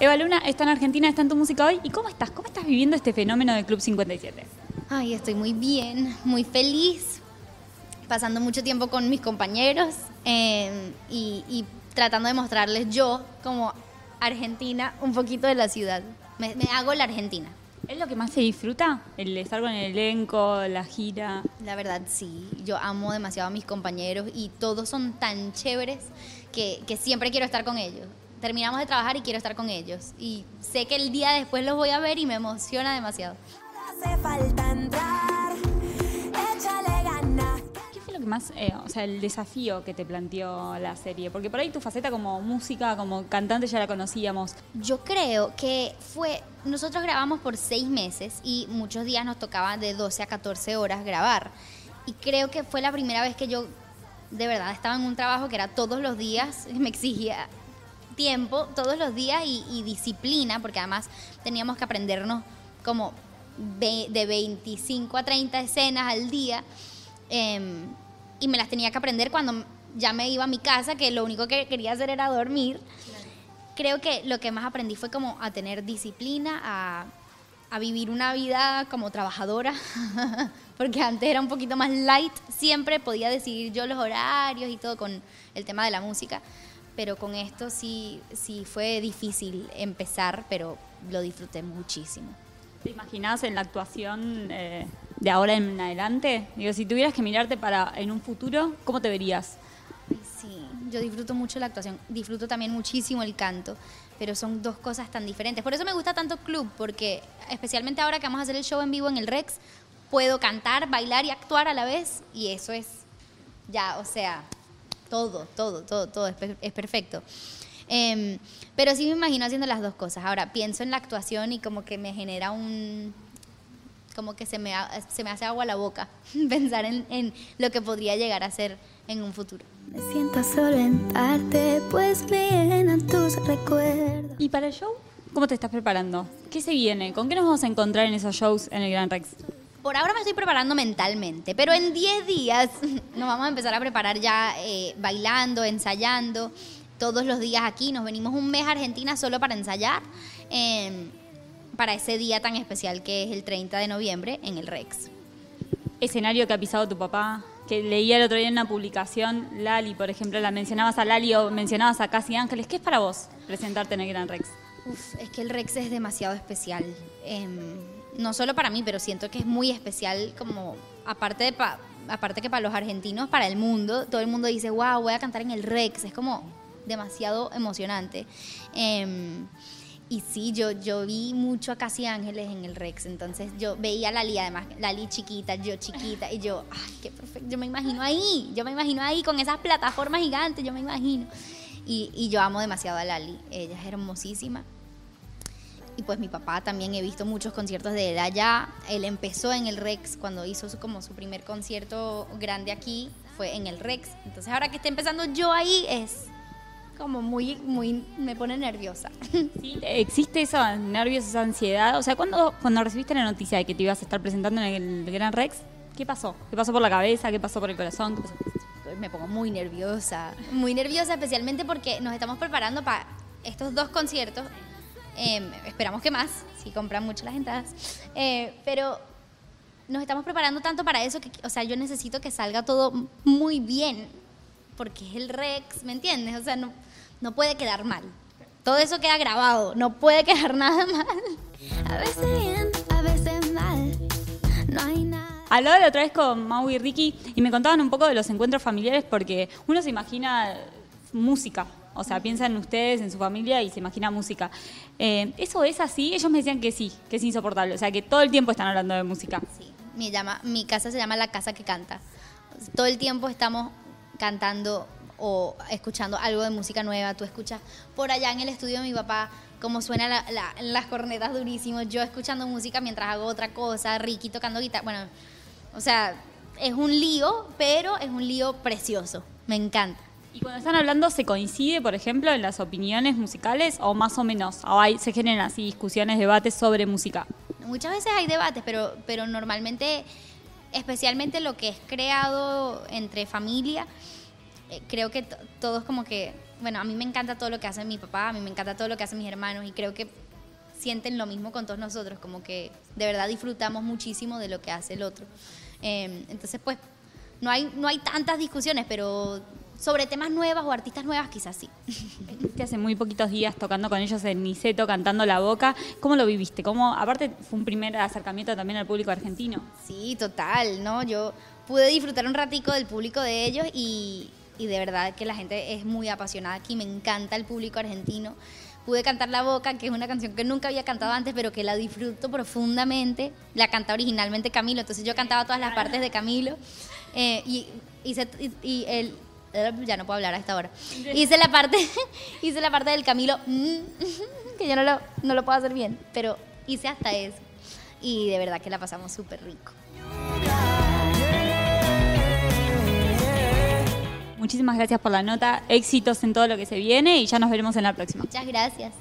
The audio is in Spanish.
Eva Luna está en Argentina, está en tu música hoy. ¿Y cómo estás? ¿Cómo estás viviendo este fenómeno del Club 57? Ay, estoy muy bien, muy feliz, pasando mucho tiempo con mis compañeros eh, y, y tratando de mostrarles yo, como argentina, un poquito de la ciudad. Me, me hago la argentina. ¿Es lo que más se disfruta? El estar con el elenco, la gira. La verdad, sí. Yo amo demasiado a mis compañeros y todos son tan chéveres que, que siempre quiero estar con ellos. Terminamos de trabajar y quiero estar con ellos. Y sé que el día después los voy a ver y me emociona demasiado. hace falta entrar, échale ganas. ¿Qué fue lo que más, eh, o sea, el desafío que te planteó la serie? Porque por ahí tu faceta como música, como cantante ya la conocíamos. Yo creo que fue, nosotros grabamos por seis meses y muchos días nos tocaba de 12 a 14 horas grabar. Y creo que fue la primera vez que yo de verdad estaba en un trabajo que era todos los días, me exigía tiempo todos los días y, disciplina, porque además teníamos que aprendernos como de 25 a 30 escenas al día. em, y me las tenía que aprender cuando ya me iba a mi casa, que lo único que quería hacer era dormir creo que lo que más aprendí fue como a tener disciplina, a, a vivir una vida como trabajadora, porque antes era un poquito más light, siempre podía decidir yo los horarios y todo con el tema de la música, pero con esto sí, sí fue difícil empezar, pero lo disfruté muchísimo. ¿Te imaginás en la actuación eh, de ahora en adelante? Digo, si tuvieras que mirarte para en un futuro, ¿cómo te verías? Sí, yo disfruto mucho la actuación, disfruto también muchísimo el canto, pero son dos cosas tan diferentes. Por eso me gusta tanto club, porque especialmente ahora que vamos a hacer el show en vivo en el Rex, puedo cantar, bailar y actuar a la vez, y eso es ya, o sea, todo, todo, todo, todo es, per- es perfecto. Em, pero sí me imagino haciendo las dos cosas. Ahora pienso en la actuación y como que me genera un, como que se me, se me hace agua la boca pensar en, en lo que podría llegar a ser en un futuro. Me siento solo en parte, pues me llenan tus recuerdos. ¿Y para el show? ¿Cómo te estás preparando? ¿Qué se viene? ¿Con qué nos vamos a encontrar en esos shows en el Gran Rex? Por ahora me estoy preparando mentalmente, pero en 10 días nos vamos a empezar a preparar ya eh, bailando, ensayando. Todos los días aquí, nos venimos un mes a Argentina solo para ensayar, eh, para ese día tan especial que es el 30 de noviembre en el Rex. Escenario que ha pisado tu papá, que leía el otro día en una publicación, Lali, por ejemplo, la mencionabas a Lali o mencionabas a Casi Ángeles. ¿Qué es para vos presentarte en el Gran Rex? Uf, es que el Rex es demasiado especial. Em, no solo para mí, pero siento que es muy especial como, aparte, de pa- aparte que para los argentinos, para el mundo. Todo el mundo dice, wow, voy a cantar en el Rex. Es como demasiado emocionante. Em, y sí, yo, yo vi mucho a Casi Ángeles en el Rex. Entonces yo veía a Lali, además, Lali chiquita, yo chiquita. Y yo, ay, qué perfecto. Yo me imagino ahí. Yo me imagino ahí con esas plataformas gigantes. Yo me imagino. Y, y yo amo demasiado a Lali. Ella es hermosísima. Y pues mi papá también he visto muchos conciertos de él allá. Él empezó en el Rex cuando hizo su, como su primer concierto grande aquí, fue en el Rex. Entonces ahora que está empezando yo ahí es como muy, muy, me pone nerviosa. Sí, ¿Existe esos nervios, esa ansiedad? O sea, cuando, cuando recibiste la noticia de que te ibas a estar presentando en el Gran Rex, ¿qué pasó? ¿Qué pasó por la cabeza? ¿Qué pasó por el corazón? ¿Qué pasó? me pongo muy nerviosa. Muy nerviosa especialmente porque nos estamos preparando para estos dos conciertos. Eh, esperamos que más, si compran mucho las entradas. Eh, pero nos estamos preparando tanto para eso que, o sea, yo necesito que salga todo muy bien. Porque es el Rex, ¿me entiendes? O sea, no, no puede quedar mal. Todo eso queda grabado, no puede quedar nada mal. A veces bien, a veces mal. No hay nada. Hablaba la otra vez con Mau y Ricky y me contaban un poco de los encuentros familiares porque uno se imagina música, o sea, piensa en ustedes, en su familia y se imagina música. Eh, ¿Eso es así? Ellos me decían que sí, que es insoportable, o sea, que todo el tiempo están hablando de música. Sí, mi, llama, mi casa se llama La Casa que Canta. Todo el tiempo estamos cantando o escuchando algo de música nueva. Tú escuchas por allá en el estudio de mi papá cómo suenan la- la- las cornetas durísimos. Yo escuchando música mientras hago otra cosa. Ricky tocando guitarra. Bueno, o sea, es un lío, pero es un lío precioso. Me encanta. Y cuando están hablando, ¿se coincide, por ejemplo, en las opiniones musicales o más o menos? ¿O se generan así discusiones, debates sobre música? Muchas veces hay debates, pero, pero normalmente, especialmente lo que es creado entre familia, eh, creo que to- todos como que bueno, a mí me encanta todo lo que hace mi papá, a mí me encanta todo lo que hacen mis hermanos y creo que sienten lo mismo con todos nosotros, como que de verdad disfrutamos muchísimo de lo que hace el otro. Eh, entonces, pues, no hay, no hay tantas discusiones, pero sobre temas nuevas o artistas nuevas quizás sí. Estuviste hace muy poquitos días tocando con ellos en Niceto, cantando La Boca. ¿Cómo lo viviste? ¿Cómo, aparte, fue un primer acercamiento también al público argentino. Sí, total, ¿no? Yo pude disfrutar un ratico del público de ellos y, y de verdad que la gente es muy apasionada aquí, me encanta el público argentino. Pude cantar La Boca, que es una canción que nunca había cantado antes, pero que la disfruto profundamente. La canta originalmente Camilo, entonces yo cantaba todas las partes de Camilo. Eh, y, hice- y- y el, ya no puedo hablar a esta hora. Hice la parte, hice la parte del Camilo, que yo no lo, no lo puedo hacer bien, pero hice hasta eso. Y de verdad que la pasamos súper rico. Muchísimas gracias por la nota, éxitos en todo lo que se viene y ya nos veremos en la próxima. Muchas gracias.